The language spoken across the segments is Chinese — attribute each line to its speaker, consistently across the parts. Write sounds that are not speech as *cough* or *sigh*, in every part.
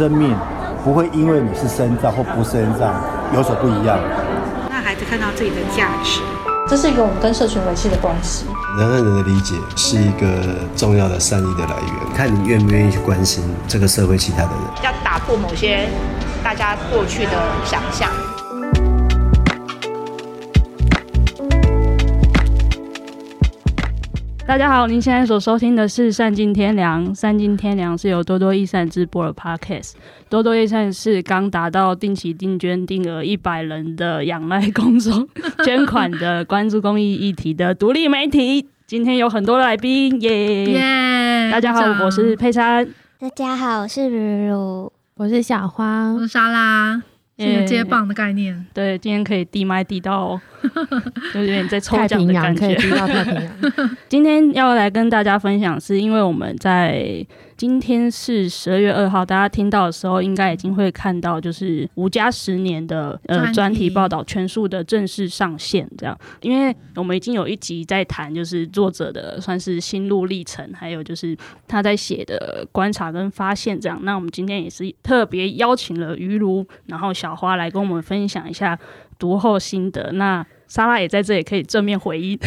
Speaker 1: 生命不会因为你是生障或不是身障有所不一样。
Speaker 2: 让孩子看到自己的价值，
Speaker 3: 这是一个我们跟社群维系的关系。
Speaker 4: 人和人的理解是一个重要的善意的来源，看你愿不愿意去关心这个社会其他的人。
Speaker 5: 要打破某些大家过去的想象。
Speaker 6: 大家好，您现在所收听的是《善尽天良》，《善尽天良》是由多多益善直播的 Podcast。多多益善是刚达到定期定捐定额一百人的仰赖公众捐款的关注公益议题的独立媒体。今天有很多来宾，耶、yeah! 耶、yeah！大家好，我是佩珊。
Speaker 7: 大家好，我是如如，
Speaker 3: 我是小花，
Speaker 8: 我是莎拉。是个接棒的概念
Speaker 6: 对，今天可以递麦递到，*laughs* 就有点在抽奖的感
Speaker 3: 觉。
Speaker 6: 今天要来跟大家分享，是因为我们在。今天是十二月二号，大家听到的时候，应该已经会看到，就是吴家十年的呃专题报道全数的正式上线。这样，因为我们已经有一集在谈，就是作者的算是心路历程，还有就是他在写的观察跟发现。这样，那我们今天也是特别邀请了于如，然后小花来跟我们分享一下读后心得。那莎拉也在这里，可以正面回应。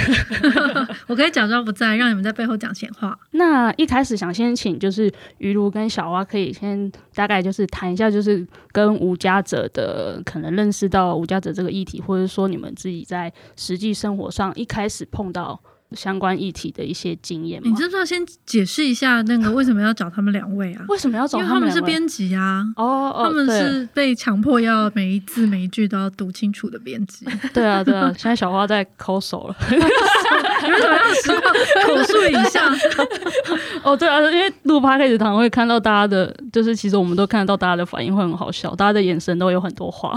Speaker 6: *laughs*
Speaker 8: 我可以假装不在，让你们在背后讲闲话。
Speaker 6: 那一开始想先请，就是于如跟小蛙，可以先大概就是谈一下，就是跟无家者的可能认识到无家者这个议题，或者说你们自己在实际生活上一开始碰到。相关议题的一些经验，
Speaker 8: 你知不知道先解释一下那个为什么要找他们两位啊？
Speaker 6: 为什么要找他们？
Speaker 8: 因为他们是编辑啊，
Speaker 6: 哦哦，
Speaker 8: 他们是被强迫要每一字每一句都要读清楚的编辑。*laughs*
Speaker 6: 对啊对啊，现在小花在抠手了，
Speaker 8: 你为什么要说口述影像？*laughs*
Speaker 6: 哦对啊，因为录 *laughs* podcast 常会看到大家的，就是其实我们都看得到大家的反应会很好笑，大家的眼神都有很多话，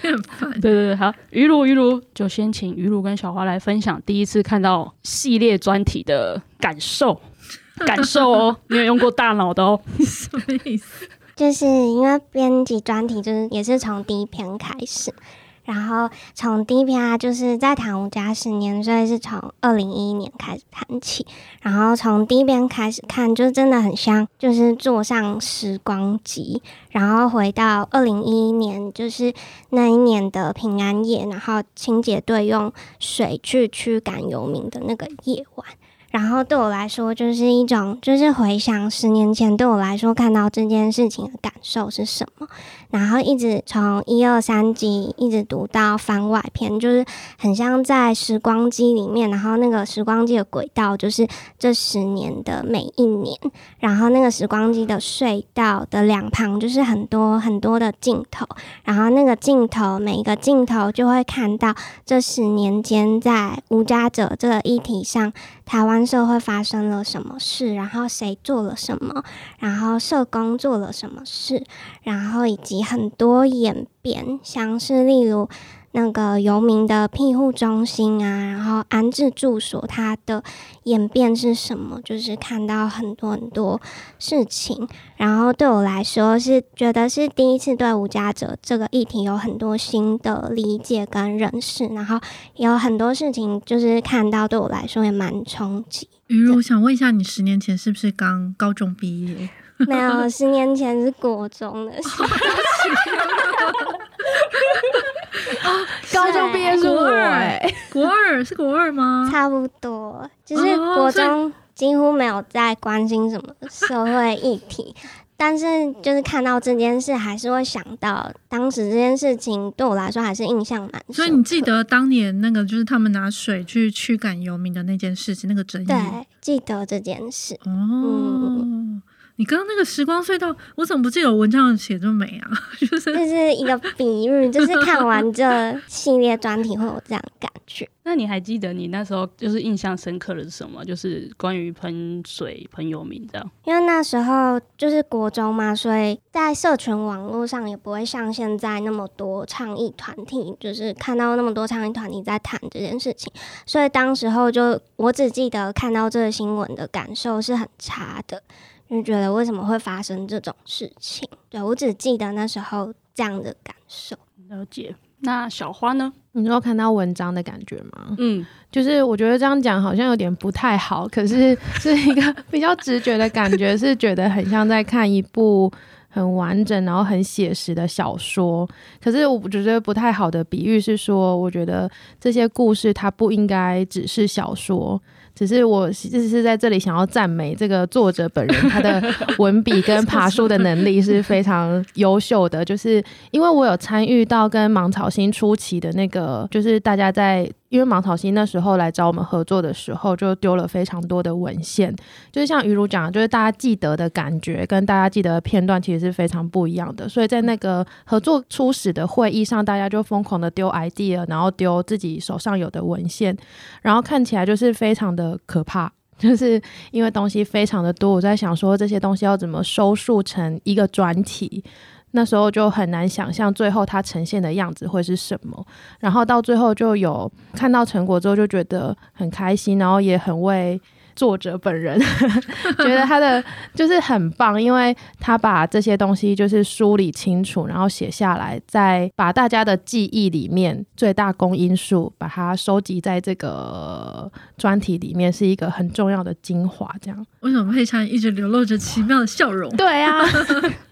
Speaker 8: 很烦。
Speaker 6: 对对对，好，于如于如就先请于如跟小花来分享第一次。是看到系列专题的感受，*laughs* 感受哦，你有用过大脑的哦，*laughs*
Speaker 8: 什么意思？
Speaker 7: 就是因为编辑专题，就是也是从第一篇开始。然后从第一篇啊，就是在谈无家十年，所以是从二零一一年开始谈起。然后从第一篇开始看，就真的很像，就是坐上时光机，然后回到二零一一年，就是那一年的平安夜，然后清洁队用水去驱赶游民的那个夜晚。然后对我来说，就是一种，就是回想十年前对我来说看到这件事情的感受是什么。然后一直从一二三集一直读到番外篇，就是很像在时光机里面，然后那个时光机的轨道就是这十年的每一年，然后那个时光机的隧道的两旁就是很多很多的镜头，然后那个镜头每一个镜头就会看到这十年间在无家者这个议题上，台湾社会发生了什么事，然后谁做了什么，然后社工做了什么事，然后以及。很多演变，像是例如那个游民的庇护中心啊，然后安置住所，它的演变是什么？就是看到很多很多事情，然后对我来说是觉得是第一次对无家者这个议题有很多新的理解跟认识，然后有很多事情就是看到对我来说也蛮冲击。
Speaker 8: 于如，我想问一下，你十年前是不是刚高中毕业？
Speaker 7: 没有，十年前是国中的时 *laughs* 候。*laughs*
Speaker 3: 高中毕业是国二，
Speaker 8: 国二是国二吗？
Speaker 7: 差不多，就是国中几乎没有在关心什么社会议题，但是就是看到这件事，还是会想到当时这件事情对我来说还是印象蛮深。
Speaker 8: 所以你记得当年那个就是他们拿水去驱赶游民的那件事情，那个争议？
Speaker 7: 对，记得这件事。
Speaker 8: 哦。嗯你刚刚那个时光隧道，我怎么不记得有文章写这么美啊？*laughs* 就是
Speaker 7: 这是一个比喻，就是看完这系列专题会有这样感觉。*laughs*
Speaker 6: 那你还记得你那时候就是印象深刻的是什么？就是关于喷水喷油名这样。
Speaker 7: 因为那时候就是国中嘛，所以在社群网络上也不会像现在那么多倡议团体，就是看到那么多倡议团体在谈这件事情。所以当时候就我只记得看到这个新闻的感受是很差的。就觉得为什么会发生这种事情？对，我只记得那时候这样的感受。
Speaker 6: 了解。那小花呢？
Speaker 3: 你有看到文章的感觉吗？
Speaker 6: 嗯，
Speaker 3: 就是我觉得这样讲好像有点不太好，可是 *laughs* 是一个比较直觉的感觉，是觉得很像在看一部很完整然后很写实的小说。可是我觉得不太好的比喻是说，我觉得这些故事它不应该只是小说。只是我只是在这里想要赞美这个作者本人，他的文笔跟爬树的能力是非常优秀的。就是因为我有参与到跟芒草心初期的那个，就是大家在。因为芒草心那时候来找我们合作的时候，就丢了非常多的文献，就是像于如讲，就是大家记得的感觉跟大家记得的片段其实是非常不一样的。所以在那个合作初始的会议上，大家就疯狂的丢 idea，然后丢自己手上有的文献，然后看起来就是非常的可怕，就是因为东西非常的多。我在想说这些东西要怎么收束成一个专题。那时候就很难想象最后它呈现的样子会是什么，然后到最后就有看到成果之后就觉得很开心，然后也很为作者本人 *laughs* 觉得他的就是很棒，因为他把这些东西就是梳理清楚，然后写下来，再把大家的记忆里面最大公因数把它收集在这个专题里面，是一个很重要的精华。这样，
Speaker 8: 为什么佩珊一直流露着奇妙的笑容？
Speaker 3: 对啊。*laughs*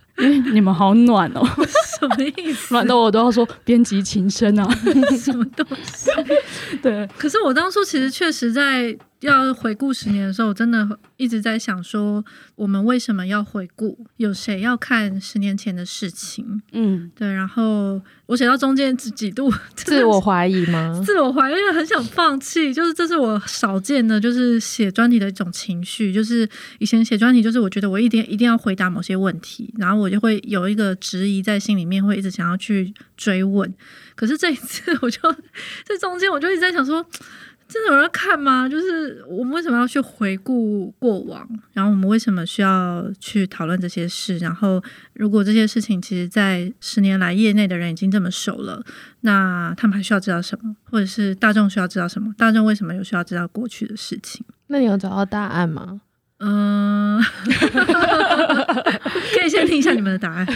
Speaker 6: 你们好暖哦，*laughs*
Speaker 8: 什么意思？
Speaker 6: 暖到我都要说编辑情深啊，*laughs*
Speaker 8: 什么东西？*laughs*
Speaker 6: 对，
Speaker 8: 可是我当初其实确实在。要回顾十年的时候，我真的一直在想说，我们为什么要回顾？有谁要看十年前的事情？嗯，对。然后我写到中间几度 *laughs*
Speaker 3: 自我怀疑吗？
Speaker 8: 自我怀疑，很想放弃。就是这是我少见的，就是写专题的一种情绪。就是以前写专题，就是我觉得我一定一定要回答某些问题，然后我就会有一个质疑在心里面，会一直想要去追问。可是这一次，我就 *laughs* 在中间，我就一直在想说。真的有人看吗？就是我们为什么要去回顾过往？然后我们为什么需要去讨论这些事？然后如果这些事情其实，在十年来业内的人已经这么熟了，那他们还需要知道什么？或者是大众需要知道什么？大众为什么有需要知道过去的事情？
Speaker 3: 那你有找到答案吗？
Speaker 8: 嗯，*laughs* 可以先听一下你们的答案。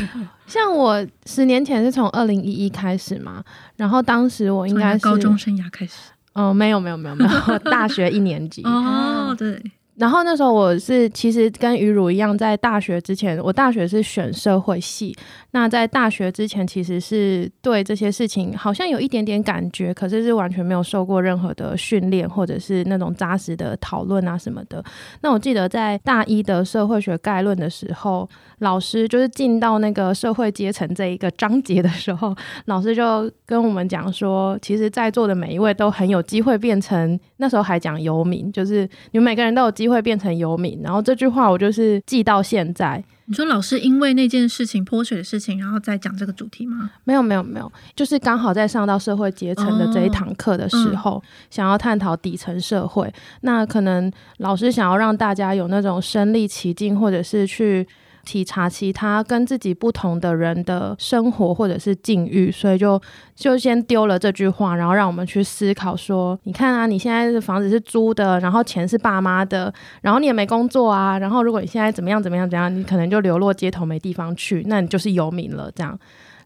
Speaker 3: 像我十年前是从二零一一开始嘛，然后当时我应该是
Speaker 8: 高中生涯开始。
Speaker 3: 哦，没有没有没有没有，*laughs* 大学一年级。
Speaker 8: 哦，对。
Speaker 3: 然后那时候我是其实跟于汝一样，在大学之前，我大学是选社会系。那在大学之前，其实是对这些事情好像有一点点感觉，可是是完全没有受过任何的训练，或者是那种扎实的讨论啊什么的。那我记得在大一的社会学概论的时候，老师就是进到那个社会阶层这一个章节的时候，*laughs* 老师就跟我们讲说，其实在座的每一位都很有机会变成，那时候还讲游民，就是你们每个人都有机会变成游民。然后这句话我就是记到现在。
Speaker 8: 你说老师因为那件事情泼水的事情，然后再讲这个主题吗？
Speaker 3: 没有没有没有，就是刚好在上到社会阶层的这一堂课的时候，哦嗯、想要探讨底层社会。那可能老师想要让大家有那种身历其境，或者是去。体察其他跟自己不同的人的生活或者是境遇，所以就就先丢了这句话，然后让我们去思考说：你看啊，你现在的房子是租的，然后钱是爸妈的，然后你也没工作啊，然后如果你现在怎么样怎么样怎样，你可能就流落街头没地方去，那你就是游民了。这样，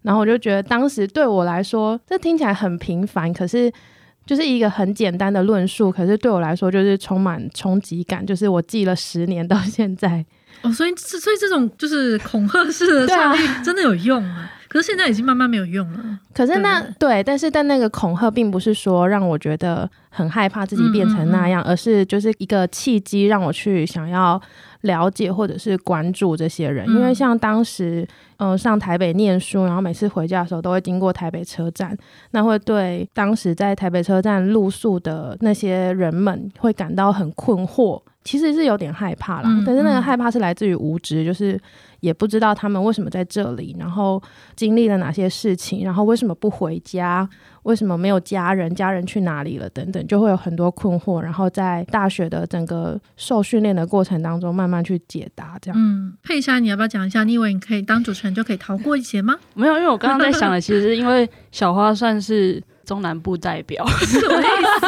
Speaker 3: 然后我就觉得当时对我来说，这听起来很平凡，可是就是一个很简单的论述，可是对我来说就是充满冲击感，就是我记了十年到现在。
Speaker 8: 哦，所以所以这种就是恐吓式的教育真的有用啊！可是现在已经慢慢没有用了。
Speaker 3: 可是那对，对，但是但那个恐吓并不是说让我觉得很害怕自己变成那样，嗯嗯嗯，而是就是一个契机让我去想要了解或者是关注这些人。嗯、因为像当时嗯、呃、上台北念书，然后每次回家的时候都会经过台北车站，那会对当时在台北车站露宿的那些人们会感到很困惑。其实是有点害怕啦，嗯、但是那个害怕是来自于无知，嗯、就是也不知道他们为什么在这里，然后经历了哪些事情，然后为什么不回家，为什么没有家人，家人去哪里了等等，就会有很多困惑。然后在大学的整个受训练的过程当中，慢慢去解答。这样，
Speaker 8: 嗯，佩珊，你要不要讲一下？你以为你可以当主持人就可以逃过一劫吗？
Speaker 6: 没有，因为我刚刚在想的，其实是因为小花算是。中南部代表，*laughs*
Speaker 8: 什么意思？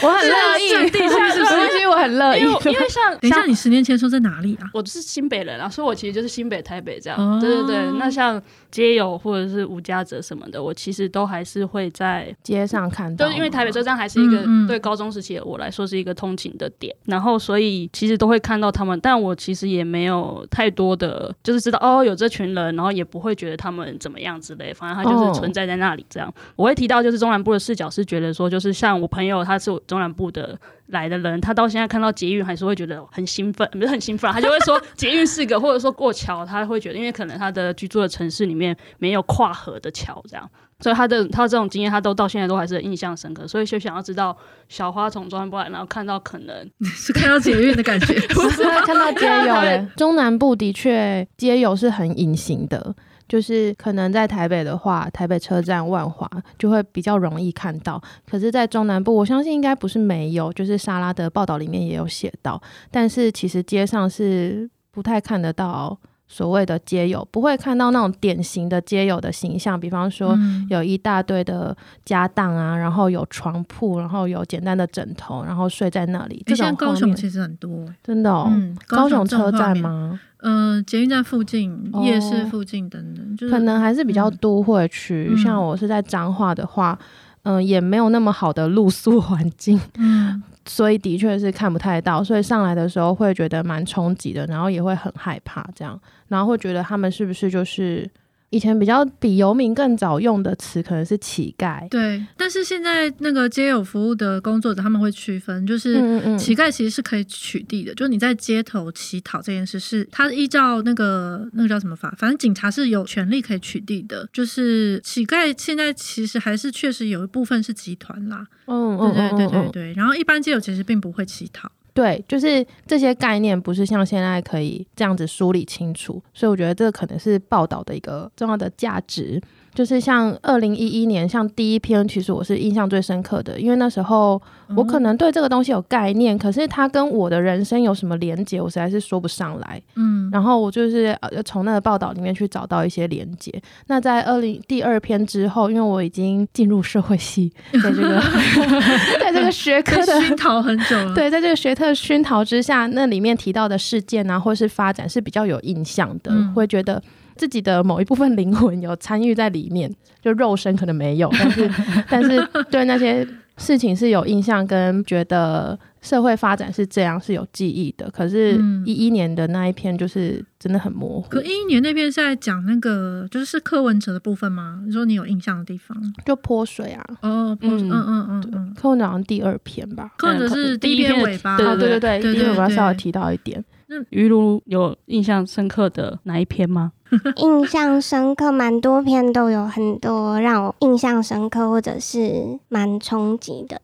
Speaker 8: *laughs*
Speaker 3: 我很乐意，
Speaker 8: 圣地是不是？
Speaker 3: 其实我很乐意，
Speaker 6: 因为因为像 *laughs*
Speaker 8: 等一下，你十年前说在哪里啊？
Speaker 6: 我是新北人啊，所以我其实就是新北、台北这样。
Speaker 8: 哦、
Speaker 6: 对对对，那像街友或者是无家者什么的，我其实都还是会在
Speaker 3: 街上看到。
Speaker 6: 对，因为台北车站还是一个对高中时期的我来说是一个通勤的点，然后所以其实都会看到他们，但我其实也没有太多的，就是知道哦有这群人，然后也不会觉得他们怎么样之类，反正他就是存在在那里这样。哦、我会提到就是中南部的视角是觉得说，就是像我朋友他是中南部的来的人，他到现在看到捷运还是会觉得很兴奋，不是很兴奋，他就会说捷运是个或者说过桥，他会觉得因为可能他的居住的城市里面没有跨河的桥这样。所以他的他这种经验，他都到现在都还是印象深刻。所以就想要知道小花从中南部来，然后看到可能 *laughs*
Speaker 8: 是看到捷运的感觉，
Speaker 3: 不 *laughs* 是看到街友。中南部的确街友是很隐形的，就是可能在台北的话，台北车站、万华就会比较容易看到。可是，在中南部，我相信应该不是没有，就是莎拉的报道里面也有写到。但是其实街上是不太看得到。所谓的街友不会看到那种典型的街友的形象，比方说有一大堆的家当啊，然后有床铺，然后有简单的枕头，然后睡在那里。这种
Speaker 8: 高雄其实很多，
Speaker 3: 真的哦。嗯、高雄车站吗？
Speaker 8: 嗯、呃，捷运站附近、夜市附近等等，就是、
Speaker 3: 可能还是比较都会区。嗯、像我是在彰化的话，嗯、呃，也没有那么好的露宿环境。嗯。*laughs* 所以的确是看不太到，所以上来的时候会觉得蛮冲击的，然后也会很害怕这样，然后会觉得他们是不是就是。以前比较比游民更早用的词可能是乞丐，
Speaker 8: 对。但是现在那个街友服务的工作者他们会区分，就是乞丐其实是可以取缔的，嗯嗯，就是你在街头乞讨这件事是，他依照那个那个叫什么法，反正警察是有权利可以取缔的。就是乞丐现在其实还是确实有一部分是集团啦，嗯，对对对对对。然后一般街友其实并不会乞讨。
Speaker 3: 对，就是这些概念不是像现在可以这样子梳理清楚，所以我觉得这个可能是报道的一个重要的价值。就是像二零一一年，像第一篇，其实我是印象最深刻的，因为那时候我可能对这个东西有概念，嗯、可是它跟我的人生有什么连接，我实在是说不上来。嗯，然后我就是呃从那个报道里面去找到一些连接。那在二零第二篇之后，因为我已经进入社会系，在这个 *laughs* 在这个学科的
Speaker 8: 熏陶很久了，
Speaker 3: 对，在这个学科熏陶之下，那里面提到的事件啊，或是发展是比较有印象的，嗯、会觉得。自己的某一部分灵魂有参与在里面，就肉身可能没有，但是 *laughs* 但是对那些事情是有印象，跟觉得社会发展是这样是有记忆的。可是，一一年的那一篇就是真的很模糊。
Speaker 8: 可一一年那篇是在讲那个就是柯文哲的部分吗？你说你有印象的地方，
Speaker 3: 就泼水啊。
Speaker 8: 哦，泼水，嗯嗯嗯嗯，
Speaker 3: 柯文哲好像第二篇吧，
Speaker 8: 柯文哲是第一篇尾巴，
Speaker 3: 对对对，第一篇尾巴稍微提到一点。
Speaker 6: 那于如有印象深刻的哪一篇吗？*laughs*
Speaker 7: 印象深刻，蛮多篇都有很多让我印象深刻，或者是蛮冲击的。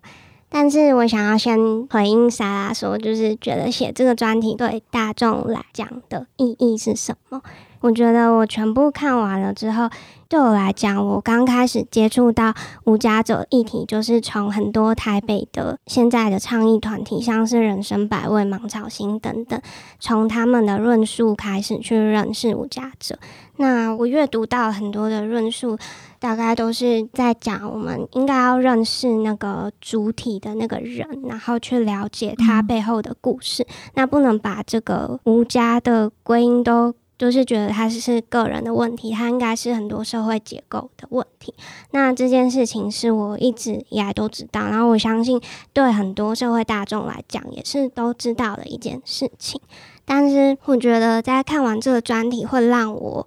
Speaker 7: 但是我想要先回应莎拉说，就是觉得写这个专题对大众来讲的意义是什么？我觉得我全部看完了之后，对我来讲，我刚开始接触到无家者议题，就是从很多台北的现在的倡议团体，像是人生百味、芒草心等等，从他们的论述开始去认识无家者。那我阅读到很多的论述，大概都是在讲我们应该要认识那个主体的那个人，然后去了解他背后的故事。嗯、那不能把这个无家的归因都。就是觉得他是个人的问题，他应该是很多社会结构的问题。那这件事情是我一直以来都知道，然后我相信对很多社会大众来讲也是都知道的一件事情。但是我觉得在看完这个专题，会让我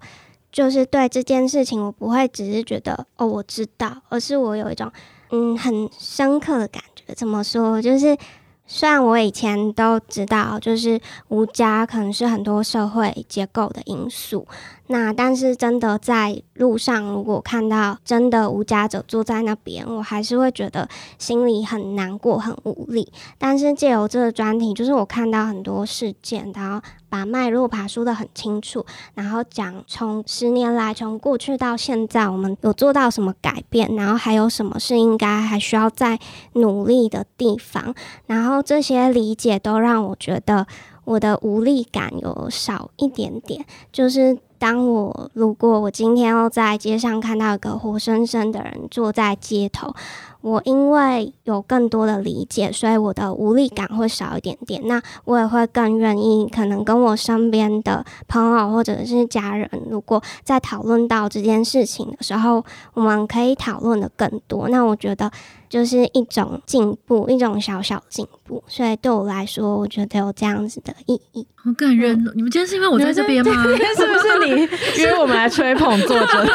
Speaker 7: 就是对这件事情，我不会只是觉得哦我知道，而是我有一种嗯很深刻的感觉。怎么说？就是。虽然我以前都知道，就是无家可能是很多社会结构的因素。那但是真的在路上，如果看到真的无家者坐在那边，我还是会觉得心里很难过、很无力。但是借由这个专题，就是我看到很多事件，然后把脉络爬梳得很清楚，然后讲从十年来，从过去到现在，我们有做到什么改变，然后还有什么是应该还需要再努力的地方，然后这些理解都让我觉得我的无力感有少一点点，就是。当我如果我今天要在街上看到一个活生生的人坐在街头，我因为有更多的理解，所以我的无力感会少一点点。那我也会更愿意，可能跟我身边的朋友或者是家人，如果在讨论到这件事情的时候，我们可以讨论的更多。那我觉得。就是一种进步，一种小小进步，所以对我来说，我觉得有这样子的意义。
Speaker 8: 好感人！嗯、你们今天是因为我在这
Speaker 3: 边吗？*laughs* 是不是 *laughs* 你约我们来吹捧作者？*laughs*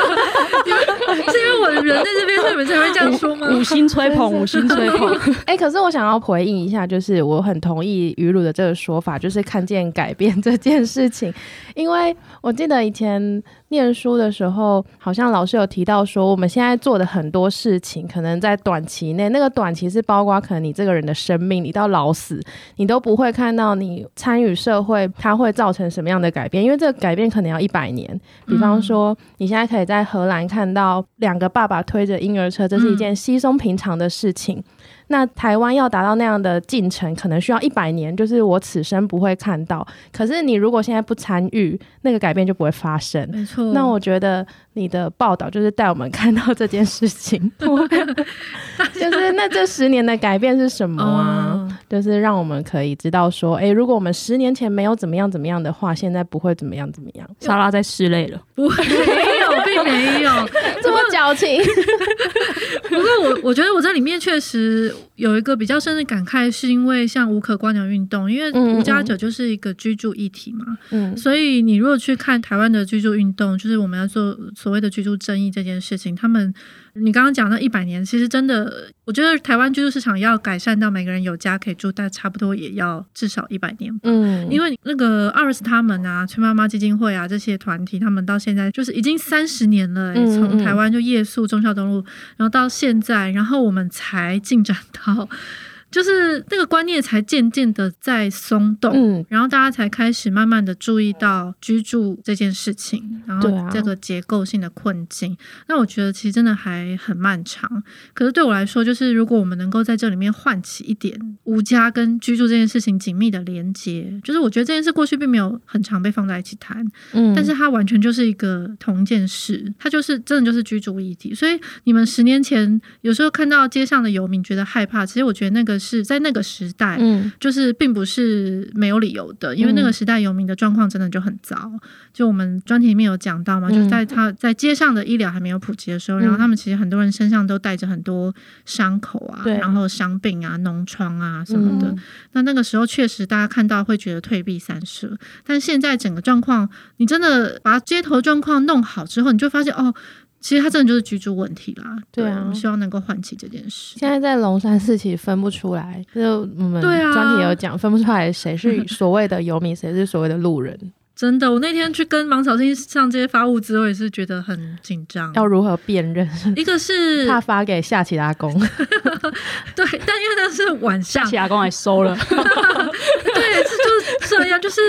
Speaker 8: 是因为我的人在这边，所以你们才会这样说吗？
Speaker 6: 五星吹捧，五星吹捧。*laughs*
Speaker 3: 哎、欸，可是我想要回应一下，就是我很同意于鲁的这个说法，就是看见改变这件事情，因为我记得以前。念书的时候，好像老师有提到说，我们现在做的很多事情，可能在短期内，那个短期是包括可能你这个人的生命，你到老死，你都不会看到你参与社会，它会造成什么样的改变，因为这个改变可能要一百年。比方说，你现在可以在荷兰看到两个爸爸推着婴儿车，这是一件稀松平常的事情。那台湾要达到那样的进程，可能需要一百年，就是我此生不会看到。可是你如果现在不参与，那个改变就不会发生。
Speaker 8: 没错。
Speaker 3: 那我觉得你的报道就是带我们看到这件事情，*laughs* *laughs* 就是那这十年的改变是什么啊？哦、就是让我们可以知道说，哎、欸，如果我们十年前没有怎么样怎么样的话，现在不会怎么样怎么样。
Speaker 6: 莎拉在室内了，
Speaker 8: 不会，没有，并没有 *laughs*
Speaker 3: 这么矫情。*laughs*
Speaker 8: 不过我我觉得我在里面确实。有一个比较深的感慨，是因为像无可观鸟运动，因为无家者就是一个居住议题嘛，嗯，所以你如果去看台湾的居住运动，就是我们要做所谓的居住正义这件事情，他们。你刚刚讲那一百年，其实真的，我觉得台湾居住市场要改善到每个人有家可以住，但差不多也要至少一百年。嗯，因为那个阿尔斯他们啊，崔妈妈基金会啊这些团体，他们到现在就是已经三十年了，从台湾就夜宿忠孝东路，然后到现在，然后我们才进展到。就是那个观念才渐渐的在松动，嗯，然后大家才开始慢慢的注意到居住这件事情，然后这个结构性的困境。啊、那我觉得其实真的还很漫长。可是对我来说，就是如果我们能够在这里面唤起一点无家跟居住这件事情紧密的连接，就是我觉得这件事过去并没有很常被放在一起谈，嗯，但是它完全就是一个同一件事，它就是真的就是居住议题。所以你们十年前有时候看到街上的游民觉得害怕，其实我觉得那个。是在那个时代，嗯，就是并不是没有理由的，因为那个时代游民的状况真的就很糟。就我们专题里面有讲到嘛，就在他在街上的医疗还没有普及的时候，然后他们其实很多人身上都带着很多伤口啊，然后伤病啊、脓疮啊什么的。那那个时候确实大家看到会觉得退避三舍，但现在整个状况，你真的把街头状况弄好之后，你就发现哦。其实它真的就是居住问题啦，对啊，我们希望能够唤起这件事。
Speaker 3: 现在在龙山寺其实分不出来，就我们专题有讲，分不出来谁是 *laughs* 所谓的游民，谁是所谓的路人。
Speaker 8: 真的，我那天去跟芒草心上街发物资，我也是觉得很紧张。
Speaker 3: 要如何辨认？
Speaker 8: 一个是 *laughs*
Speaker 3: 怕发给夏奇阿公，*laughs*
Speaker 8: 对，但因为那是晚上，
Speaker 6: 夏奇阿公还收了。*laughs*
Speaker 8: 对，就是这样，就是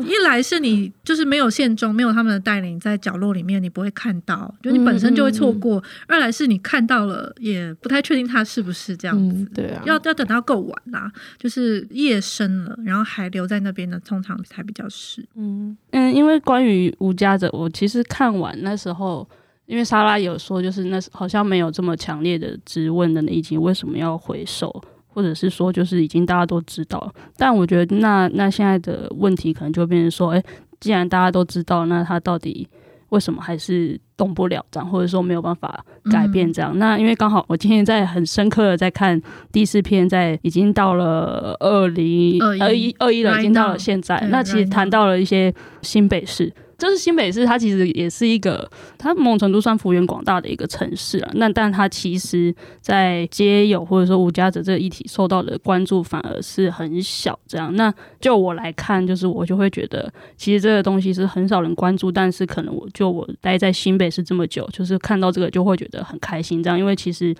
Speaker 8: 一来是你就是没有线中，没有他们的带领，在角落里面你不会看到，就你本身就会错过；嗯嗯嗯，二来是你看到了，也不太确定他是不是这样子。
Speaker 3: 嗯、对啊，
Speaker 8: 要要等到够晚啦，就是夜深了，然后还留在那边的，通常才比较是。
Speaker 6: 嗯嗯，因为关于无家者，我其实看完那时候，因为莎拉有说，就是那好像没有这么强烈的质问的那集为什么要回收。或者是说，就是已经大家都知道，但我觉得那那现在的问题可能就变成说，哎，既然大家都知道，那他到底为什么还是动不了这样，或者说没有办法改变这样？嗯、那因为刚好我今天在很深刻的在看第四篇，在已经到了二零二一二一了，已经到了现在，那其实谈到了一些新北市。就是新北市，它其实也是一个，它某种程度算幅员广大的一个城市啊。那但它其实，在街友或者说无家者这个议题受到的关注反而是很小。这样，那就我来看，就是我就会觉得，其实这个东西是很少人关注，但是可能我就我待在新北市这么久，就是看到这个就会觉得很开心。这样，因为其实，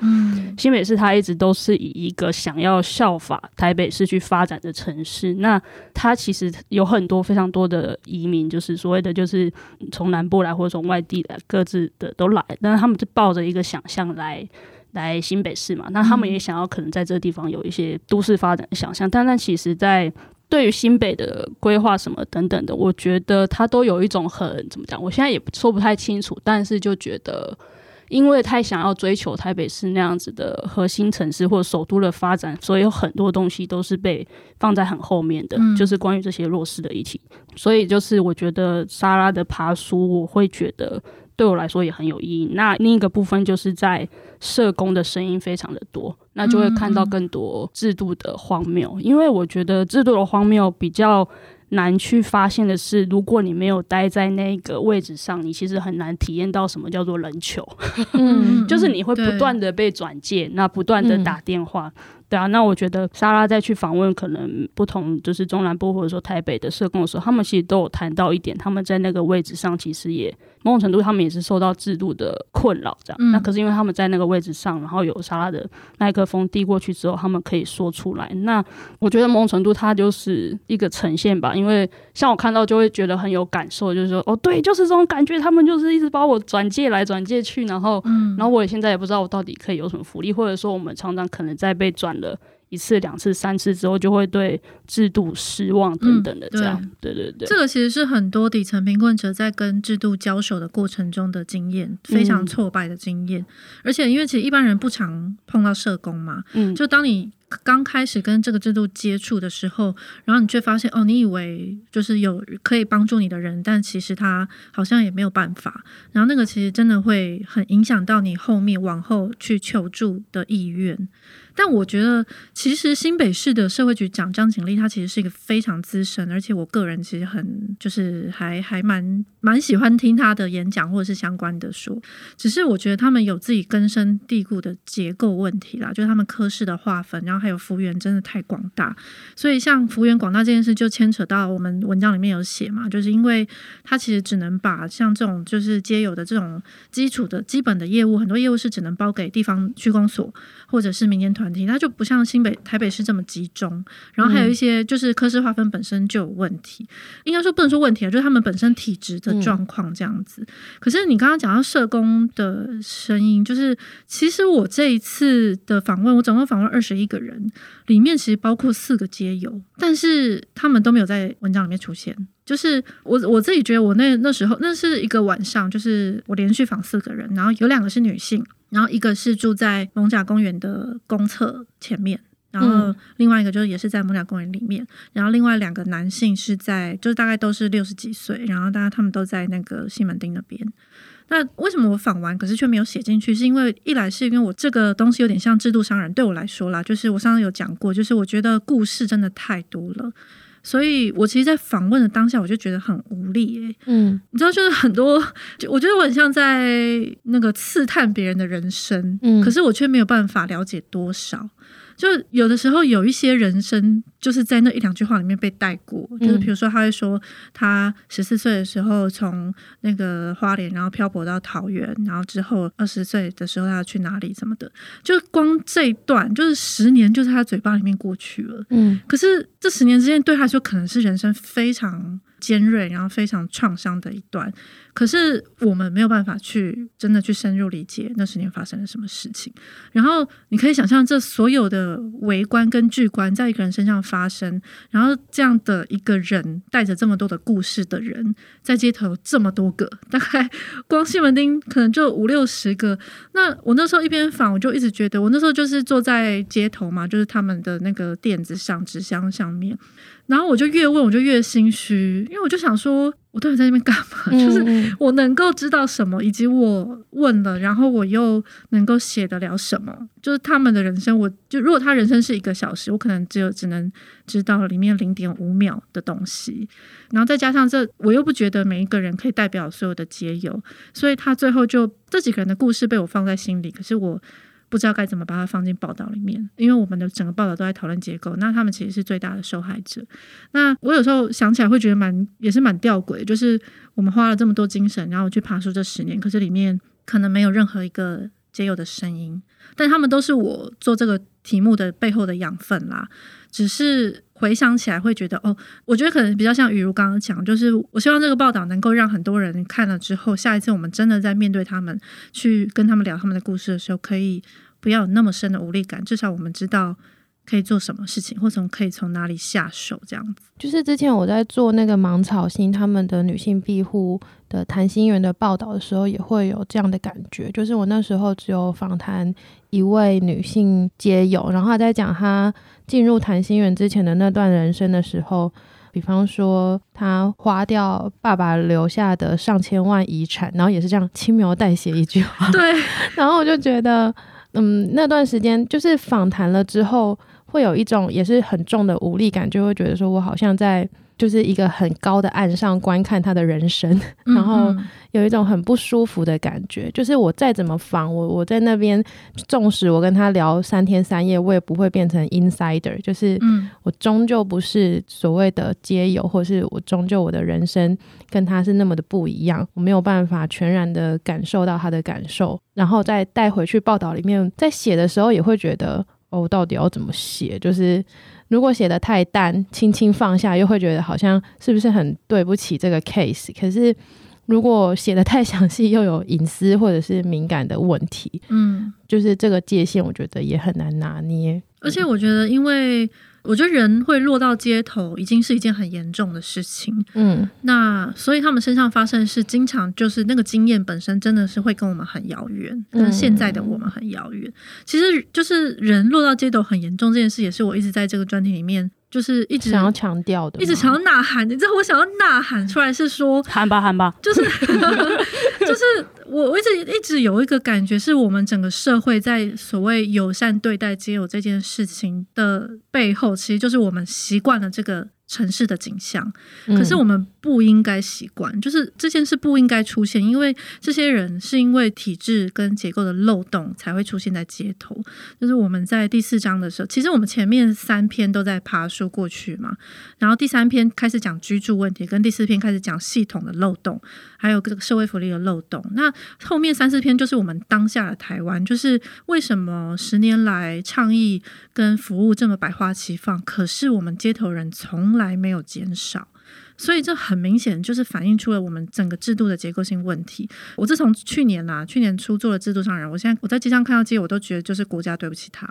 Speaker 6: 新北市它一直都是以一个想要效法台北市去发展的城市。那它其实有很多非常多的移民，就是所谓的就是。是从南部来或者从外地来，各自的都来，但是他们是抱着一个想象来来新北市嘛，那他们也想要可能在这个地方有一些都市发展的想象，但但其实，在对于新北的规划什么等等的，我觉得他都有一种很怎么讲，我现在也说不太清楚，但是就觉得。因为太想要追求台北市那样子的核心城市或首都的发展，所以有很多东西都是被放在很后面的，嗯、就是关于这些弱势的议题。所以就是我觉得莎拉的爬书，我会觉得对我来说也很有意义。那另一个部分就是在社工的声音非常的多，那就会看到更多制度的荒谬。因为我觉得制度的荒谬比较。难去发现的是，如果你没有待在那个位置上，你其实很难体验到什么叫做人球。嗯，*laughs* 就是你会不断的被转介，那不断的打电话。嗯对啊，那我觉得莎拉再去访问可能不同，就是中南部或者说台北的社工的时候，他们其实都有谈到一点，他们在那个位置上其实也某种程度他们也是受到制度的困扰，这样。嗯、那可是因为他们在那个位置上，然后有莎拉的麦克风递过去之后，他们可以说出来。那我觉得某种程度它就是一个呈现吧，因为像我看到就会觉得很有感受，就是说哦，对，就是这种感觉，他们就是一直把我转借来转借去，然后，嗯、然后我也现在也不知道我到底可以有什么福利，或者说我们常常可能在被转。了一次、两次、三次之后，就会对制度失望等等的这样，嗯、对，对对对。
Speaker 8: 这个其实是很多底层贫困者在跟制度交手的过程中的经验，非常挫败的经验。嗯、而且，因为其实一般人不常碰到社工嘛，嗯，就当你刚开始跟这个制度接触的时候，然后你却发现，哦，你以为就是有可以帮助你的人，但其实他好像也没有办法。然后那个其实真的会很影响到你后面往后去求助的意愿。但我觉得，其实新北市的社会局长张景丽，他其实是一个非常资深，而且我个人其实很就是还还蛮蛮喜欢听他的演讲或者是相关的书。只是我觉得他们有自己根深蒂固的结构问题啦，就是他们科室的划分，然后还有幅员真的太广大，所以像幅员广大这件事就牵扯到我们文章里面有写嘛，就是因为他其实只能把像这种就是皆有的这种基础的基本的业务，很多业务是只能包给地方区公所或者是民间团体。它就不像新北、台北市这么集中，然后还有一些就是科室划分本身就有问题，嗯、应该说不能说问题啊，就是他们本身体质的状况这样子。嗯、可是你刚刚讲到社工的声音，就是其实我这一次的访问，我总共访问二十一个人，人里面其实包括四个街友，但是他们都没有在文章里面出现。就是我我自己觉得，我那那时候那是一个晚上，就是我连续访四个人，然后有两个是女性。然后一个是住在龙甲公园的公厕前面，然后另外一个就是也是在艋舺公园里面，然后另外两个男性是在，就是大概都是六十几岁，然后大家他们都在那个西门町那边。那为什么我访完可是却没有写进去？是因为一来是因为我这个东西有点像制度商人，对我来说啦，就是我上次有讲过，就是我觉得故事真的太多了。所以我其实，在访问的当下，我就觉得很无力诶。嗯，你知道，就是很多，就我觉得我很像在那个刺探别人的人生，嗯，可是我却没有办法了解多少。就有的时候有一些人生就是在那一两句话里面被带过，嗯、就是比如说他会说他十四岁的时候从那个花莲然后漂泊到桃园，然后之后二十岁的时候他要去哪里什么的，就光这一段就是十年就在他嘴巴里面过去了。嗯，可是这十年之间对他来说可能是人生非常尖锐，然后非常创伤的一段。可是我们没有办法去真的去深入理解那十年发生了什么事情。然后你可以想象，这所有的围观跟巨观在一个人身上发生，然后这样的一个人带着这么多的故事的人，在街头这么多个，大概光西门町可能就五六十个。那我那时候一边访，我就一直觉得，我那时候就是坐在街头嘛，就是他们的那个垫子上、纸箱上面。然后我就越问，我就越心虚，因为我就想说，我到底在那边干嘛？*laughs* 嗯、就是我能够知道什么，以及我问了，然后我又能够写得了什么？就是他们的人生，我就如果他人生是一个小时，我可能只有只能知道里面零点五秒的东西。然后再加上这，我又不觉得每一个人可以代表所有的街友，所以他最后就这几个人的故事被我放在心里，可是我。不知道该怎么把它放进报道里面，因为我们的整个报道都在讨论结构，那他们其实是最大的受害者。那我有时候想起来会觉得蛮，也是蛮吊诡，就是我们花了这么多精神，然后去爬出这十年，可是里面可能没有任何一个皆有的声音，但他们都是我做这个题目的背后的养分啦。只是回想起来会觉得，哦，我觉得可能比较像雨如刚刚讲，就是我希望这个报道能够让很多人看了之后，下一次我们真的在面对他们，去跟他们聊他们的故事的时候，可以不要有那么深的无力感。至少我们知道可以做什么事情，或者可以从哪里下手，这样子。
Speaker 3: 就是之前我在做那个芒草心他们的女性庇护的谈心园的报道的时候，也会有这样的感觉。就是我那时候只有访谈一位女性街友，然后她在讲她进入谈心园之前的那段人生的时候，比方说他花掉爸爸留下的上千万遗产，然后也是这样轻描淡写一句话。
Speaker 8: 对，*laughs*
Speaker 3: 然后我就觉得，嗯，那段时间就是访谈了之后。会有一种也是很重的无力感，就会觉得说我好像在就是一个很高的岸上观看他的人生，然后有一种很不舒服的感觉。就是我再怎么防我，我在那边，纵使我跟他聊三天三夜，我也不会变成 insider。就是我终究不是所谓的街友，或是我终究我的人生跟他是那么的不一样，我没有办法全然的感受到他的感受，然后再带回去报道里面，在写的时候也会觉得。哦，我到底要怎么写？就是如果写的太淡，轻轻放下，又会觉得好像是不是很对不起这个 case？可是如果写的太详细，又有隐私或者是敏感的问题，嗯，就是这个界限，我觉得也很难拿捏。
Speaker 8: 而且我觉得，因为我觉得人会落到街头，已经是一件很严重的事情。嗯，那所以他们身上发生的事，经常就是那个经验本身真的是会跟我们很遥远，跟现在的我们很遥远。其实就是人落到街头很严重这件事，也是我一直在这个专题里面。就是一直
Speaker 3: 想要强调的，
Speaker 8: 一直想要呐喊。你知道我想要呐喊出来是说
Speaker 6: 喊吧喊吧，
Speaker 8: 就是 *laughs* 就是我我一直一直有一个感觉，是我们整个社会在所谓友善对待街友这件事情的背后，其实就是我们习惯了这个。城市的景象，可是我们不应该习惯，嗯、就是这件事不应该出现，因为这些人是因为体制跟结构的漏洞才会出现在街头。就是我们在第四章的时候，其实我们前面三篇都在爬梳过去嘛，然后第三篇开始讲居住问题，跟第四篇开始讲系统的漏洞，还有这个社会福利的漏洞。那后面三四篇就是我们当下的台湾，就是为什么十年来倡议跟服务这么百花齐放，可是我们街头人从来没有减少，所以这很明显就是反映出了我们整个制度的结构性问题。我自从去年啦，去年初做了制度上人，我现在我在街上看到街，我都觉得就是国家对不起他。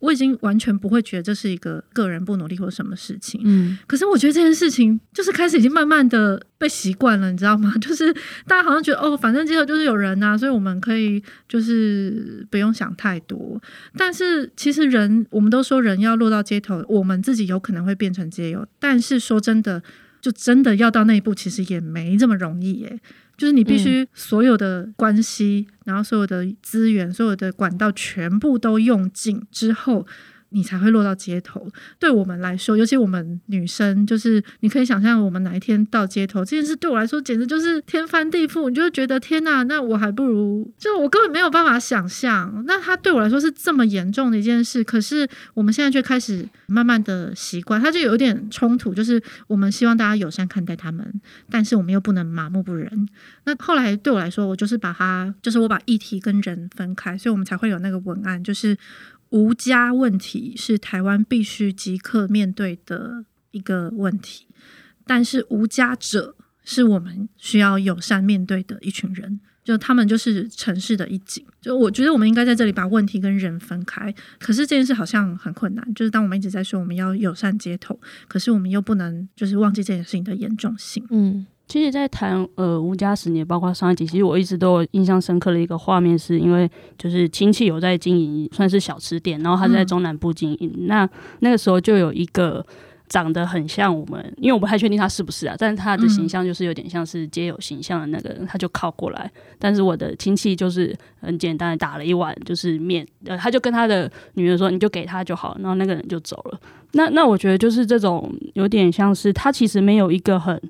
Speaker 8: 我已经完全不会觉得这是一个个人不努力或什么事情。嗯，可是我觉得这件事情就是开始已经慢慢的被习惯了，你知道吗？*laughs* 就是大家好像觉得哦，反正街头就是有人呐，所以我们可以就是不用想太多。但是其实人，我们都说人要落到街头，我们自己有可能会变成街友。但是说真的，就真的要到那一步，其实也没这么容易耶。就是你必须所有的关系，嗯、然后所有的资源、所有的管道全部都用尽之后。你才会落到街头。对我们来说，尤其我们女生，就是你可以想象，我们哪一天到街头这件事，对我来说简直就是天翻地覆。你就会觉得天哪，那我还不如就我根本没有办法想象。那它对我来说是这么严重的一件事，可是我们现在却开始慢慢的习惯，它就有点冲突。就是我们希望大家友善看待他们，但是我们又不能麻木不仁。那后来对我来说，我就是把它，就是我把议题跟人分开，所以我们才会有那个文案，就是。无家问题是台湾必须即刻面对的一个问题，但是无家者是我们需要友善面对的一群人，就他们就是城市的一景。就我觉得我们应该在这里把问题跟人分开，可是这件事好像很困难。就是当我们一直在说我们要友善街头，可是我们又不能就是忘记这件事情的严重性。
Speaker 6: 嗯。其实，在谈呃吴家十年，包括上一集，其实我一直都有印象深刻的一个画面，是因为就是亲戚有在经营，算是小吃店，然后他在中南部经营。嗯、那那个时候就有一个长得很像我们，因为我不太确定他是不是啊，但是他的形象就是有点像是街友形象的那个人，他就靠过来。但是我的亲戚就是很简单的打了一碗就是面，呃，他就跟他的女儿说：“你就给他就好。”然后那个人就走了。那那我觉得就是这种有点像是他其实没有一个很。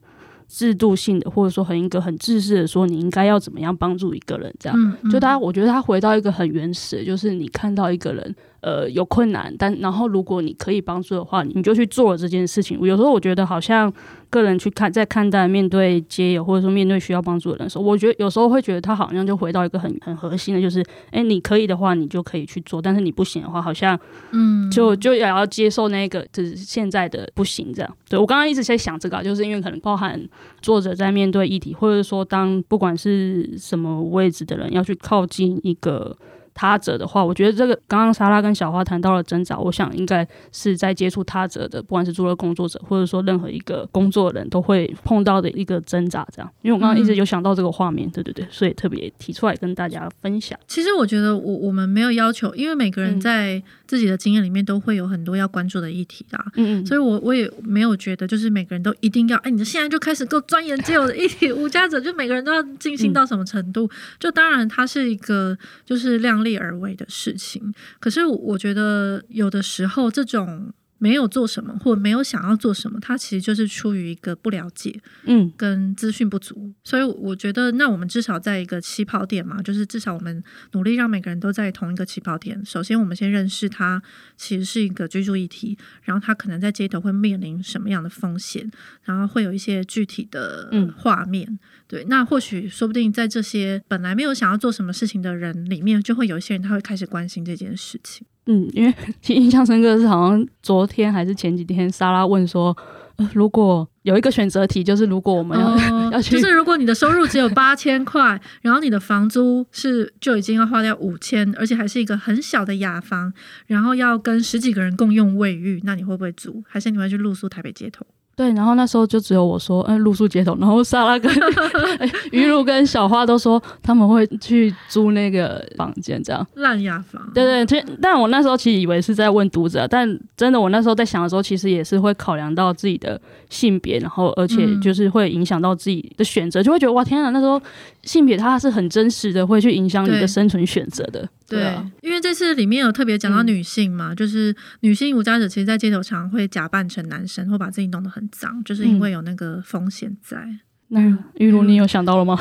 Speaker 6: 制度性的，或者说很一个很自私的说，你应该要怎么样帮助一个人，这样，嗯嗯、就他，我觉得他回到一个很原始，就是你看到一个人。呃，有困难，但然后如果你可以帮助的话，你就去做这件事情。有时候我觉得好像个人去看，在看待面对街友或者说面对需要帮助的人的时候，我觉得有时候会觉得他好像就回到一个很很核心的，就是哎，你可以的话，你就可以去做，但是你不行的话，好像嗯，就就也要接受那个就是现在的不行这样。对，我刚刚一直在想这个，就是因为可能包含作者在面对议题，或者说当不管是什么位置的人要去靠近一个。他者的话，我觉得这个刚刚莎拉跟小花谈到了挣扎，我想应该是在接触他者的，不管是做了工作者，或者说任何一个工作人都会碰到的一个挣扎。这样，因为我刚刚一直有想到这个画面，对对对，所以特别提出来跟大家分享。
Speaker 8: 其实我觉得我我们没有要求，因为每个人在自己的经验里面都会有很多要关注的议题啦。嗯嗯，所以我我也没有觉得就是每个人都一定要，哎，你现在就开始够钻研街友的议题，无家者就每个人都要尽心到什么程度？就当然它是一个就是量力而为的事情，可是我觉得有的时候这种。没有做什么，或没有想要做什么，他其实就是出于一个不了解，嗯，跟资讯不足。嗯、所以我觉得，那我们至少在一个起跑点嘛，就是至少我们努力让每个人都在同一个起跑点。首先，我们先认识他其实是一个居住议题，然后他可能在街头会面临什么样的风险，然后会有一些具体的画面。嗯、对，那或许说不定在这些本来没有想要做什么事情的人里面，就会有一些人他会开始关心这件事情。
Speaker 6: 嗯，因为 *laughs* 其实印象深刻的是，好像昨天还是前几天，莎拉问说，呃，如果有一个选择题，就是如果我们要、哦、*laughs* 要去，
Speaker 8: 就是如果你的收入只有八千块，然后你的房租是就已经要花掉五千，而且还是一个很小的雅房，然后要跟十几个人共用卫浴，那你会不会租？还是你会去露宿台北街头？
Speaker 6: 对，然后那时候就只有我说，嗯，露宿街头。然后莎拉跟 *laughs* 鱼露跟小花都说他们会去租那个房间，这样
Speaker 8: 烂雅房。
Speaker 6: 对对，其实但我那时候其实以为是在问读者，但真的我那时候在想的时候，其实也是会考量到自己的性别，然后而且就是会影响到自己的选择，嗯、就会觉得哇天啊，那时候性别它是很真实的，会去影响你的生存选择的。对，
Speaker 8: 对啊、因为这次里面有特别讲到女性嘛，嗯、就是女性无家者，其实，在街头常会假扮成男生，或把自己弄得很脏，就是因为有那个风险在。嗯、
Speaker 6: 那玉如，你有想到了吗？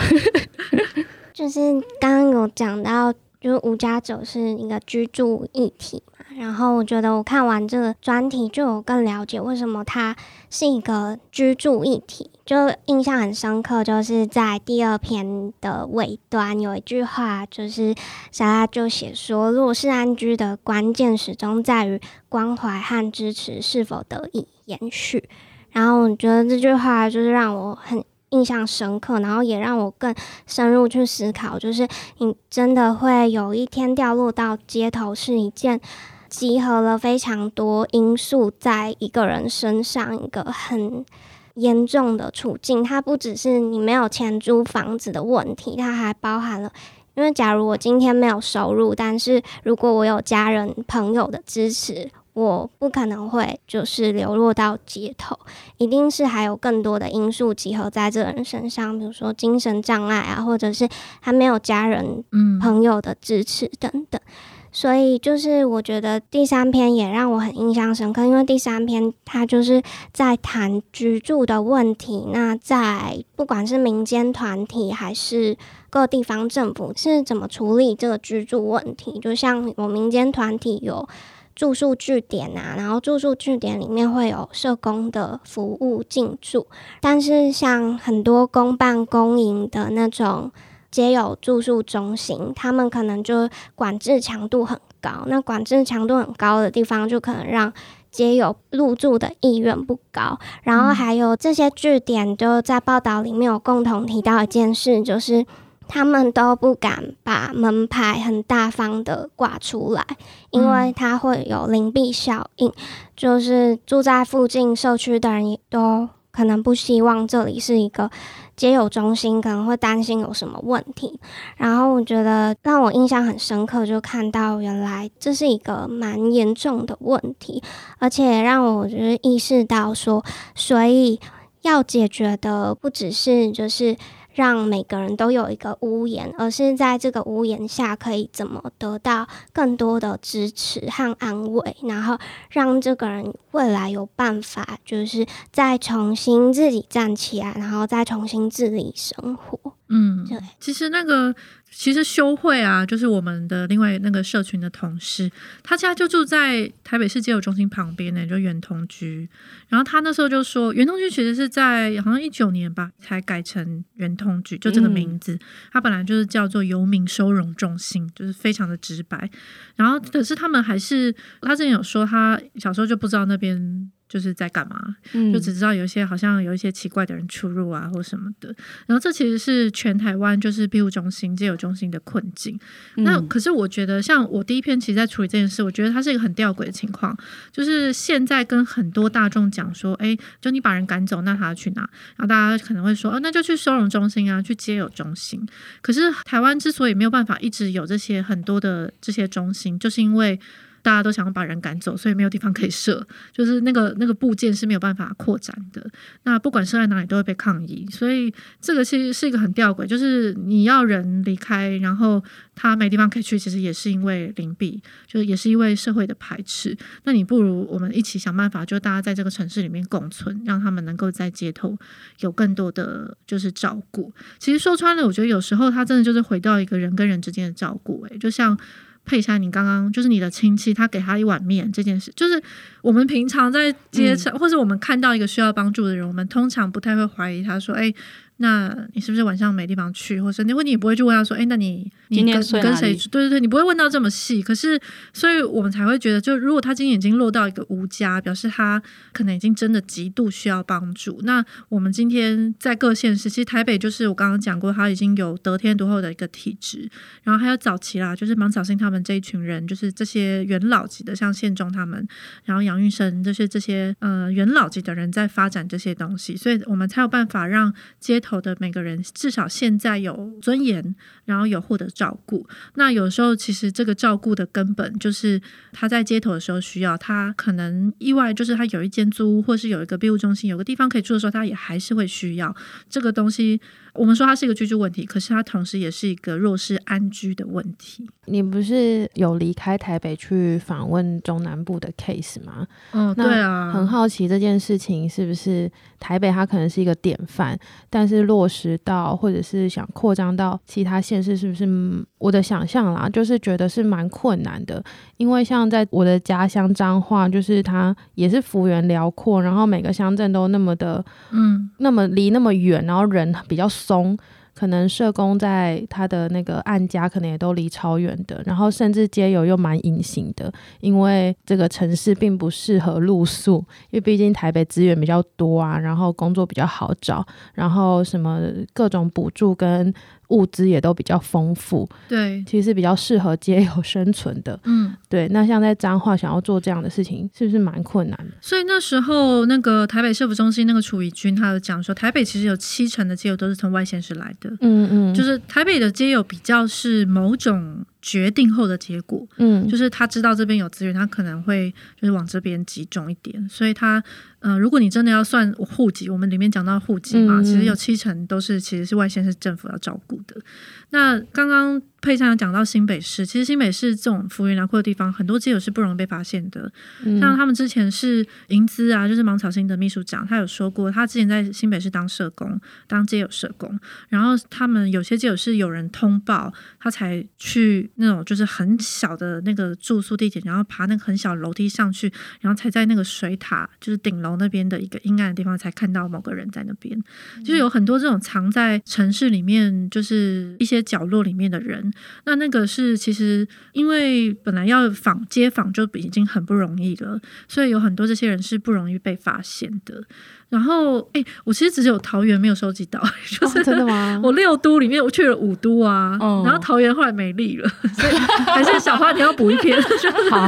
Speaker 6: *laughs*
Speaker 7: 就是刚刚有讲到，就是无家者是一个居住议题。然后我觉得我看完这个专题，就有更了解为什么它是一个居住议题。就印象很深刻，就是在第二篇的尾端有一句话，就是莎拉就写说，弱势安居的关键始终在于关怀和支持是否得以延续。然后我觉得这句话就是让我很印象深刻，然后也让我更深入去思考，就是你真的会有一天掉落到街头，是一件。集合了非常多因素在一个人身上，一个很严重的处境。它不只是你没有钱租房子的问题，它还包含了，因为假如我今天没有收入，但是如果我有家人朋友的支持，我不可能会就是流落到街头，一定是还有更多的因素集合在这人身上，比如说精神障碍啊，或者是还没有家人、朋友的支持等等。所以就是我觉得第三篇也让我很印象深刻，因为第三篇它就是在谈居住的问题。那在不管是民间团体还是各地方政府是怎么处理这个居住问题？就像我民间团体有住宿据点啊，然后住宿据点里面会有社工的服务进驻，但是像很多公办公营的那种。街友住宿中心，他们可能就管制强度很高。那管制强度很高的地方，就可能让街友入住的意愿不高。然后还有这些据点，就在报道里面有共同提到一件事，就是他们都不敢把门牌很大方的挂出来，因为它会有灵璧效应，就是住在附近社区的人也都可能不希望这里是一个。交友中心可能会担心有什么问题，然后我觉得让我印象很深刻，就看到原来这是一个蛮严重的问题，而且让我就是意识到说，所以要解决的不只是就是。让每个人都有一个屋檐，而是在这个屋檐下可以怎么得到更多的支持和安慰，然后让这个人未来有办法，就是再重新自己站起来，然后再重新自理生活。
Speaker 8: 嗯，对，其实那个。其实修慧啊，就是我们的另外那个社群的同事，他家就住在台北市街友中心旁边呢，就圆通居。然后他那时候就说，圆通居其实是在好像一九年吧才改成圆通居，就这个名字。他本来就是叫做游民收容中心，就是非常的直白。然后可是他们还是，他之前有说他小时候就不知道那边。就是在干嘛，
Speaker 6: 嗯
Speaker 8: 就只知道有一些好像有一些奇怪的人出入啊或什么的。然后这其实是全台湾就是庇护中心、街友中心的困境。
Speaker 6: 嗯
Speaker 8: 那可是我觉得，像我第一篇其实在处理这件事，我觉得它是一个很吊诡的情况，就是现在跟很多大众讲说，哎，就你把人赶走，那他要去哪？然后大家可能会说，哦，那就去收容中心啊，去街友中心。可是台湾之所以没有办法一直有这些很多的这些中心，就是因为。大家都想要把人赶走，所以没有地方可以设，*laughs* 就是那个那个部件是没有办法扩展的。那不管设在哪里，都会被抗议。所以这个其实是一个很吊诡，就是你要人离开，然后他没地方可以去，其实也是因为灵璧，就是也是因为社会的排斥。那你不如我们一起想办法，就大家在这个城市里面共存，让他们能够在街头有更多的就是照顾。其实说穿了，我觉得有时候他真的就是回到一个人跟人之间的照顾。诶，就像。佩珊，你刚刚就是你的亲戚，他给他一碗面这件事，就是我们平常在街上，嗯、或者我们看到一个需要帮助的人，我们通常不太会怀疑他说，哎。那你是不是晚上没地方去，或者你问你也不会去问他说，哎、欸，那你你跟你跟谁？对对对，你不会问到这么细。可是，所以我们才会觉得，就如果他今天已经落到一个无家，表示他可能已经真的极度需要帮助。那我们今天在各县市，其实台北就是我刚刚讲过，他已经有得天独厚的一个体质。然后还有早期啦，就是芒草星他们这一群人，就是这些元老级的，像宪忠他们，然后杨玉生，就是这些呃元老级的人在发展这些东西，所以我们才有办法让街头的每个人至少现在有尊严，然后有获得照顾。那有时候其实这个照顾的根本就是他在街头的时候需要，他可能意外就是他有一间租屋，或是有一个庇护中心，有个地方可以住的时候，他也还是会需要这个东西。我们说它是一个居住问题，可是它同时也是一个弱势安居的问题。
Speaker 3: 你不是有离开台北去访问中南部的 case 吗？
Speaker 8: 嗯，对啊，
Speaker 3: 很好奇这件事情是不是台北它可能是一个典范，但是落实到或者是想扩张到其他县市，是不是？我的想象啦，就是觉得是蛮困难的，因为像在我的家乡彰化，就是它也是幅员辽阔，然后每个乡镇都那么的，嗯，那么离那么远，然后人比较松。可能社工在他的那个案家，可能也都离超远的，然后甚至街友又蛮隐形的，因为这个城市并不适合露宿，因为毕竟台北资源比较多啊，然后工作比较好找，然后什么各种补助跟。物资也都比较丰富，
Speaker 8: 对，
Speaker 3: 其实比较适合街友生存的，嗯，对。那像在彰化想要做这样的事情，是不是蛮困难的？
Speaker 8: 所以那时候那个台北社福中心那个楚怡君，他有讲说，台北其实有七成的街友都是从外县市来的，嗯嗯，就是台北的街友比较是某种。决定后的结果，嗯，就是他知道这边有资源，他可能会就是往这边集中一点，所以他，呃，如果你真的要算户籍，我们里面讲到户籍嘛，嗯、其实有七成都是其实是外县市政府要照顾的。那刚刚。佩珊有讲到新北市，其实新北市这种幅员辽阔的地方，很多街友是不容易被发现的。嗯、像他们之前是银资啊，就是芒草心的秘书长，他有说过，他之前在新北市当社工，当街友社工，然后他们有些街友是有人通报，他才去那种就是很小的那个住宿地点，然后爬那个很小楼梯上去，然后才在那个水塔，就是顶楼那边的一个阴暗的地方，才看到某个人在那边。嗯、就是有很多这种藏在城市里面，就是一些角落里面的人。那那个是其实，因为本来要访街访就已经很不容易了，所以有很多这些人是不容易被发现的。然后，哎、欸，我其实只有桃园没有收集到，*laughs* 就是、
Speaker 3: 哦、真的吗？
Speaker 8: 我六都里面我去了五都啊，哦、然后桃园后来没力了，*laughs* 所以还是小花你要补一篇。*laughs*
Speaker 3: 好，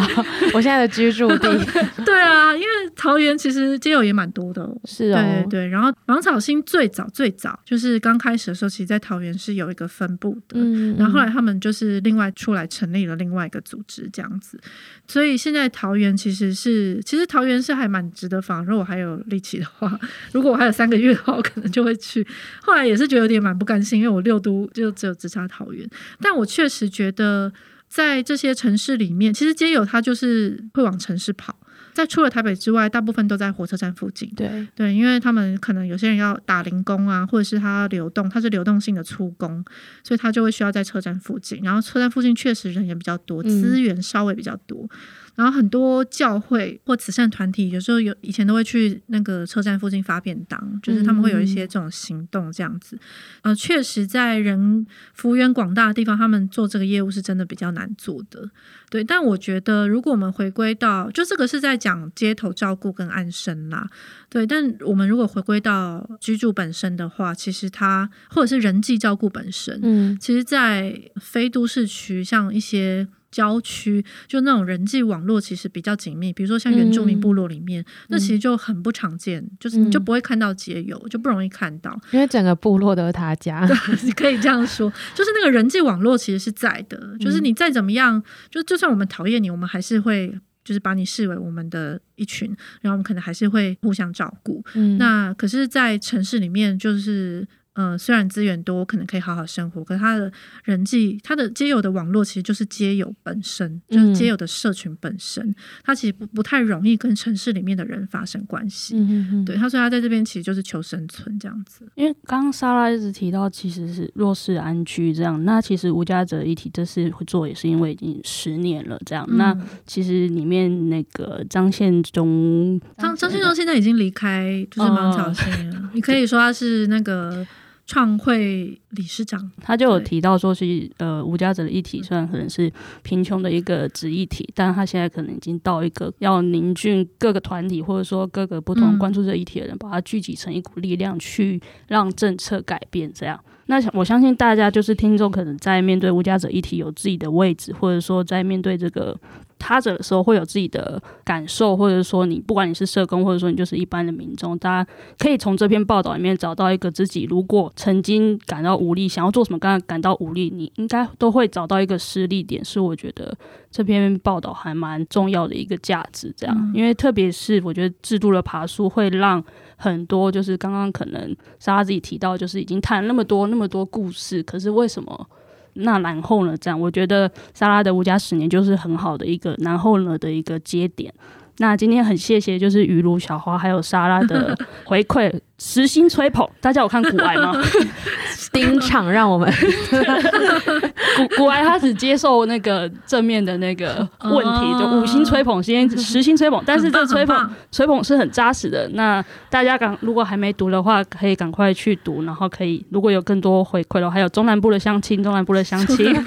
Speaker 3: 我现在的居住地。
Speaker 8: 对啊，因为桃园其实街友也蛮多的、哦，
Speaker 3: 是哦，
Speaker 8: 对对对。然后芒草心最早最早就是刚开始的时候，其实，在桃园是有一个分部的，然后后来他们就是另外出来成立了另外一个组织这样子，所以现在桃园其实是，其实桃园是还蛮值得访，如果还有力气的话。*laughs* 如果我还有三个月的话，我可能就会去。后来也是觉得有点蛮不甘心，因为我六都就只有只差桃园。但我确实觉得，在这些城市里面，其实街友他就是会往城市跑。在除了台北之外，大部分都在火车站附近。
Speaker 3: 对
Speaker 8: 对，因为他们可能有些人要打零工啊，或者是他流动，他是流动性的出工，所以他就会需要在车站附近。然后车站附近确实人也比较多，资源稍微比较多。嗯然后很多教会或慈善团体，有时候有以前都会去那个车站附近发便当，就是他们会有一些这种行动这样子。呃，确实在人幅员广大的地方，他们做这个业务是真的比较难做的。对，但我觉得如果我们回归到，就这个是在讲街头照顾跟安生啦。对，但我们如果回归到居住本身的话，其实它或者是人际照顾本身，嗯，其实，在非都市区，像一些。郊区就那种人际网络其实比较紧密，比如说像原住民部落里面，嗯、那其实就很不常见，嗯、就是你就不会看到街友，就不容易看到，
Speaker 3: 因为整个部落都是他家。*laughs*
Speaker 8: 对，你可以这样说，就是那个人际网络其实是在的，就是你再怎么样，就就算我们讨厌你，我们还是会就是把你视为我们的一群，然后我们可能还是会互相照顾。嗯，那可是，在城市里面就是。嗯、呃，虽然资源多，可能可以好好生活，可是他的人际、他的街友的网络，其实就是街友本身，嗯、就是街友的社群本身，他其实不不太容易跟城市里面的人发生关系。嗯嗯嗯，对，他说他在这边其实就是求生存这样子。
Speaker 6: 因为刚刚莎拉一直提到，其实是弱势安居这样，那其实无家者一体这次会做，也是因为已经十年了这样。嗯、那其实里面那个张献忠，
Speaker 8: 张张献忠现在已经离开，就是芒草心了。哦、你可以说他是那个。创会理事长，
Speaker 6: 他就有提到说是呃，无家者的议题虽然可能是贫穷的一个子议题，但他现在可能已经到一个要凝聚各个团体或者说各个不同关注这议题的人，嗯、把它聚集成一股力量，去让政策改变。这样，那我相信大家就是听众，可能在面对无家者议题有自己的位置，或者说在面对这个。他者的时候会有自己的感受，或者说你不管你是社工，或者说你就是一般的民众，大家可以从这篇报道里面找到一个自己，如果曾经感到无力，想要做什么，刚刚感到无力，你应该都会找到一个失力点，是我觉得这篇报道还蛮重要的一个价值。这样，嗯、因为特别是我觉得制度的爬树会让很多就是刚刚可能莎莎自己提到，就是已经谈了那么多那么多故事，可是为什么？那然后呢？这样，我觉得莎拉的无家十年就是很好的一个然后呢的一个节点。那今天很谢谢，就是雨露小花还有莎拉的回馈，实心吹捧。大家有看古癌吗？*laughs*
Speaker 3: 丁场让我们 *laughs*
Speaker 6: 古古癌他只接受那个正面的那个问题，哦、就五星吹捧，先实心吹捧。但是这吹捧吹捧是很扎实的。那大家赶如果还没读的话，可以赶快去读，然后可以如果有更多回馈的话，还有中南部的乡亲，中南部的乡亲，*laughs*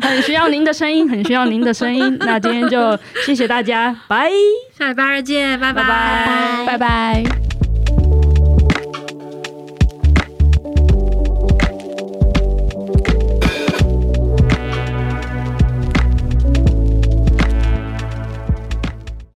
Speaker 6: 很需要您的声音，很需要您的声音。那今天就谢谢大家，拜。
Speaker 8: 下礼拜二见，拜拜，
Speaker 3: 拜拜。拜拜。